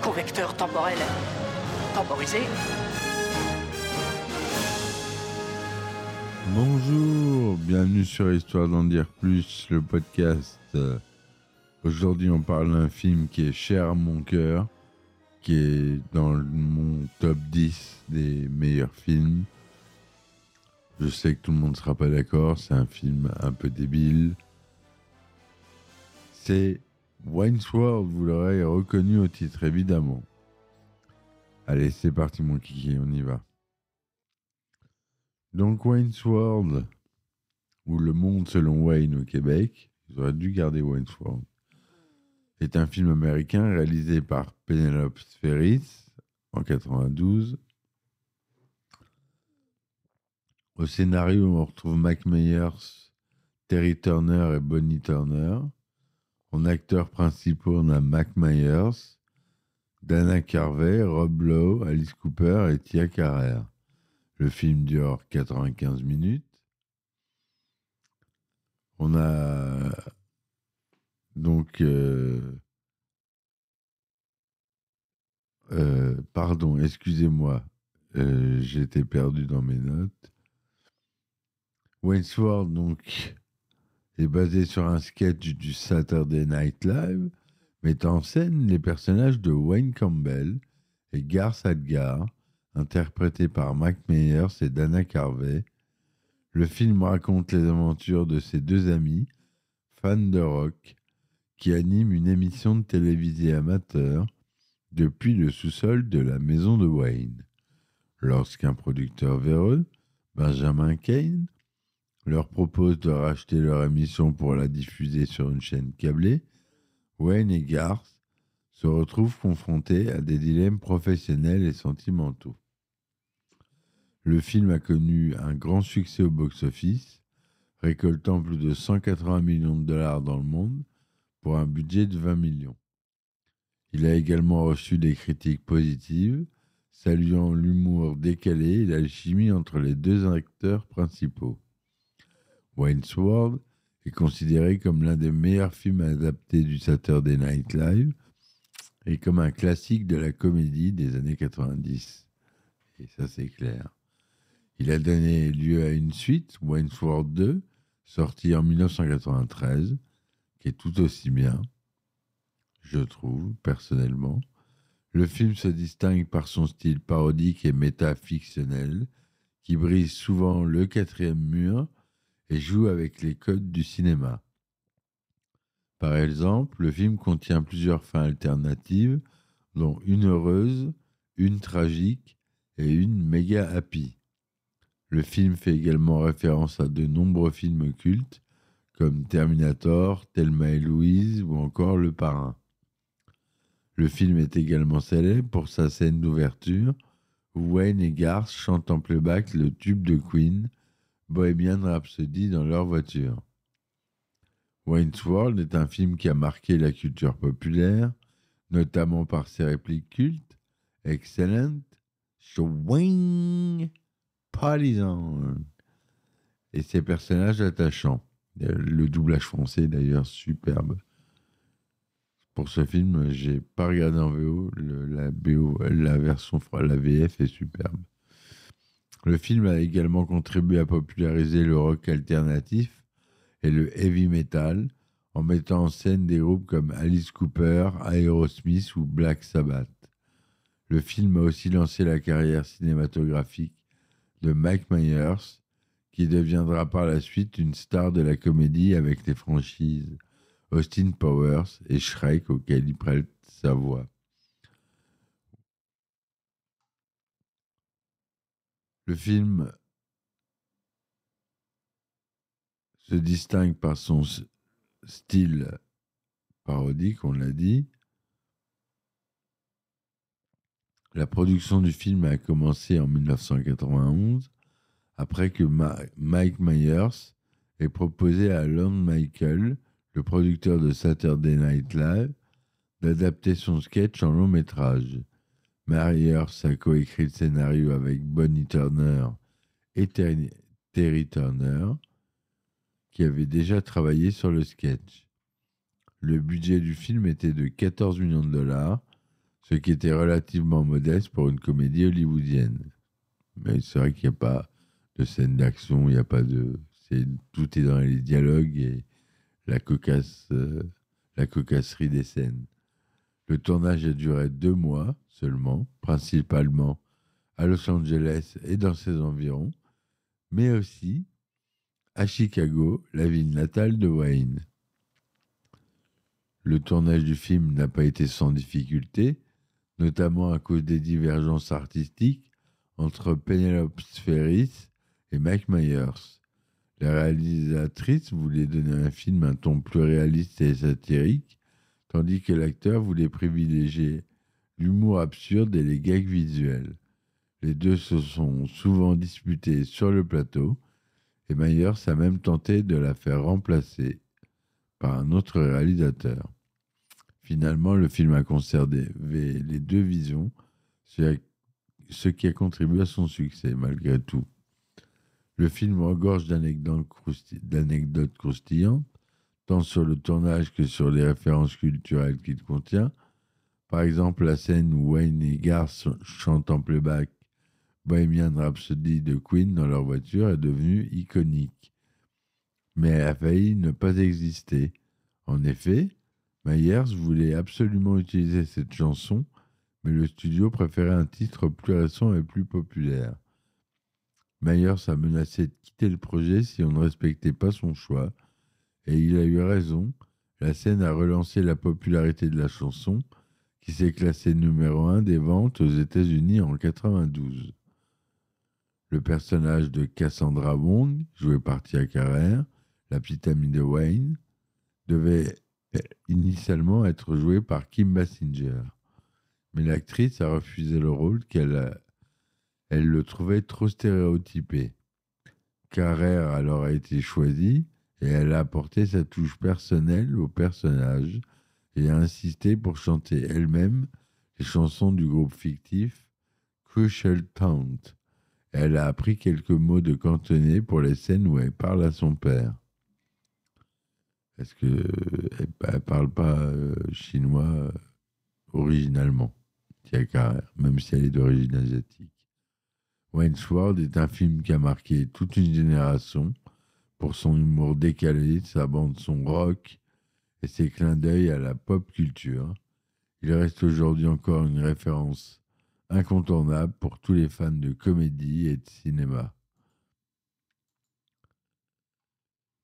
Convecteur temporel temporisé. Bonjour, bienvenue sur Histoire d'en dire plus, le podcast. Aujourd'hui, on parle d'un film qui est cher à mon cœur, qui est dans mon top 10 des meilleurs films. Je sais que tout le monde ne sera pas d'accord, c'est un film un peu débile. C'est Wayne's World, vous l'aurez reconnu au titre, évidemment. Allez, c'est parti, mon kiki, on y va. Donc Wayne's World, ou Le Monde selon Wayne au Québec, ils auraient dû garder Wayne's World, est un film américain réalisé par Penelope Ferris en 92. Au scénario, on retrouve Mac Myers, Terry Turner et Bonnie Turner. En acteurs principaux, on a Mac Myers, Dana Carvey, Rob Lowe, Alice Cooper et Tia Carrère. Le film dure 95 minutes. On a donc euh, euh, pardon, excusez-moi, euh, j'étais perdu dans mes notes. Wayne's World donc est basé sur un sketch du Saturday Night Live mettant en scène les personnages de Wayne Campbell et Garth Adgar, interprétés par Mac Myers et Dana Carvey. Le film raconte les aventures de ces deux amis, fans de rock, qui animent une émission de télévisée amateur depuis le sous-sol de la maison de Wayne. Lorsqu'un producteur véreux, Benjamin Kane, leur propose de racheter leur émission pour la diffuser sur une chaîne câblée, Wayne et Garth se retrouvent confrontés à des dilemmes professionnels et sentimentaux. Le film a connu un grand succès au box-office, récoltant plus de 180 millions de dollars dans le monde pour un budget de 20 millions. Il a également reçu des critiques positives, saluant l'humour décalé et l'alchimie entre les deux acteurs principaux. Wayne's World est considéré comme l'un des meilleurs films adaptés du Saturday Night Live et comme un classique de la comédie des années 90. Et ça, c'est clair. Il a donné lieu à une suite, Wayne's World 2, sortie en 1993, qui est tout aussi bien, je trouve, personnellement. Le film se distingue par son style parodique et métafictionnel, qui brise souvent le quatrième mur et joue avec les codes du cinéma. Par exemple, le film contient plusieurs fins alternatives, dont une heureuse, une tragique et une méga happy. Le film fait également référence à de nombreux films cultes comme Terminator, Thelma et Louise ou encore Le Parrain. Le film est également célèbre pour sa scène d'ouverture où Wayne et Garth chantent en playback le tube de Queen, Bohemian Rhapsody dans leur voiture. Wayne's World est un film qui a marqué la culture populaire, notamment par ses répliques cultes, Excellent, Swing, Partisan, et ses personnages attachants. Le doublage français, d'ailleurs, superbe. Pour ce film, j'ai pas regardé en VO, la BO, la version, la VF est superbe. Le film a également contribué à populariser le rock alternatif et le heavy metal en mettant en scène des groupes comme Alice Cooper, Aerosmith ou Black Sabbath. Le film a aussi lancé la carrière cinématographique de Mike Myers, qui deviendra par la suite une star de la comédie avec les franchises Austin Powers et Shrek auxquels il prête sa voix. Le film se distingue par son style parodique, on l'a dit. La production du film a commencé en 1991, après que Mike Myers ait proposé à Lorne Michael, le producteur de Saturday Night Live, d'adapter son sketch en long métrage. Myers a coécrit le scénario avec Bonnie Turner et Terry Turner, qui avaient déjà travaillé sur le sketch. Le budget du film était de 14 millions de dollars, ce qui était relativement modeste pour une comédie hollywoodienne. Mais c'est vrai qu'il n'y a pas de scène d'action, il n'y a pas de. Tout est dans les dialogues et la, cocasse, euh, la cocasserie des scènes. Le tournage a duré deux mois seulement, principalement à Los Angeles et dans ses environs, mais aussi à Chicago, la ville natale de Wayne. Le tournage du film n'a pas été sans difficulté, notamment à cause des divergences artistiques entre Penelope Ferris et Mike Myers. La réalisatrice voulait donner un film un ton plus réaliste et satirique, tandis que l'acteur voulait privilégier l'humour absurde et les gags visuels. Les deux se sont souvent disputés sur le plateau, et Myers a même tenté de la faire remplacer par un autre réalisateur. Finalement, le film a conservé les deux visions, ce qui a contribué à son succès malgré tout. Le film regorge d'anecdotes croustillantes, tant sur le tournage que sur les références culturelles qu'il contient. Par exemple, la scène où Wayne et Garth chantent en playback Bohemian Rhapsody de Queen dans leur voiture est devenue iconique. Mais elle a failli ne pas exister. En effet, Myers voulait absolument utiliser cette chanson, mais le studio préférait un titre plus récent et plus populaire. Myers a menacé de quitter le projet si on ne respectait pas son choix, et il a eu raison. La scène a relancé la popularité de la chanson, qui s'est classée numéro 1 des ventes aux États-Unis en 92. Le personnage de Cassandra Wong, joué par Tia Carrère, la petite amie de Wayne, devait initialement être joué par Kim Basinger. Mais l'actrice a refusé le rôle qu'elle elle le trouvait trop stéréotypé. Carrère alors été choisie et elle a apporté sa touche personnelle au personnage et a insisté pour chanter elle-même les chansons du groupe fictif Crucial Taunt. Elle a appris quelques mots de cantonais pour les scènes où elle parle à son père. Parce que euh, elle, elle parle pas euh, chinois euh, originalement, même si elle est d'origine asiatique. Wayne's World est un film qui a marqué toute une génération pour son humour décalé, sa bande son rock et ses clins d'œil à la pop culture. Il reste aujourd'hui encore une référence incontournable pour tous les fans de comédie et de cinéma.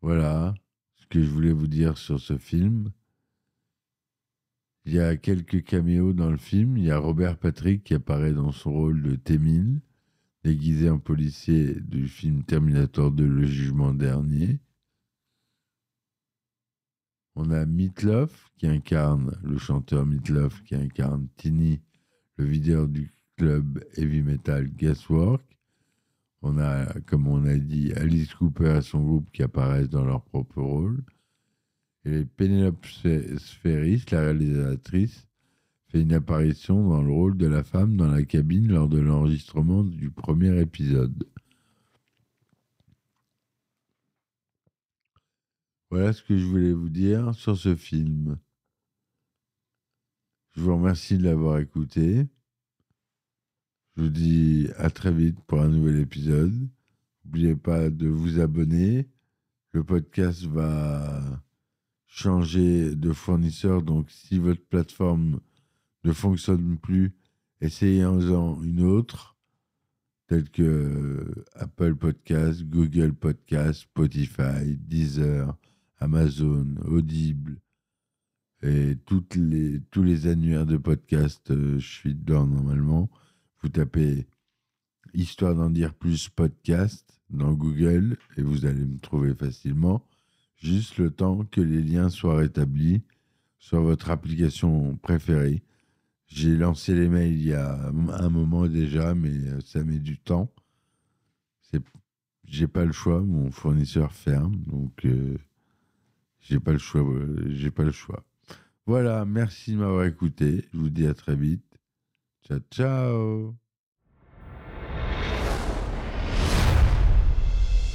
Voilà ce que je voulais vous dire sur ce film. Il y a quelques caméos dans le film. Il y a Robert Patrick qui apparaît dans son rôle de T-1000, déguisé en policier du film Terminator 2, Le Jugement Dernier. On a Meatloaf qui incarne, le chanteur Meatloaf qui incarne Tini, le videur du club heavy metal Gaswork. On a, comme on a dit, Alice Cooper et son groupe qui apparaissent dans leur propre rôle. Et Penelope Spheris, la réalisatrice, fait une apparition dans le rôle de la femme dans la cabine lors de l'enregistrement du premier épisode. Voilà ce que je voulais vous dire sur ce film. Je vous remercie de l'avoir écouté. Je vous dis à très vite pour un nouvel épisode. N'oubliez pas de vous abonner. Le podcast va changer de fournisseur, donc si votre plateforme ne fonctionne plus, essayez-en une autre, telle que Apple Podcast, Google Podcast, Spotify, Deezer, Amazon, Audible et les, tous les annuaires de podcast, euh, je suis dedans normalement. Vous tapez Histoire d'en dire plus podcast dans Google et vous allez me trouver facilement. Juste le temps que les liens soient rétablis sur votre application préférée. J'ai lancé les mails il y a un moment déjà, mais euh, ça met du temps. C'est, j'ai pas le choix, mon fournisseur ferme, donc euh, j'ai pas le choix. euh, J'ai pas le choix. Voilà, merci de m'avoir écouté. Je vous dis à très vite. Ciao, ciao.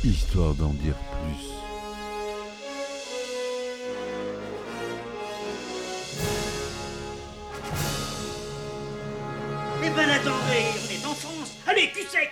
Histoire d'en dire plus. Eh ben attendez, on est en France. Allez, cul sec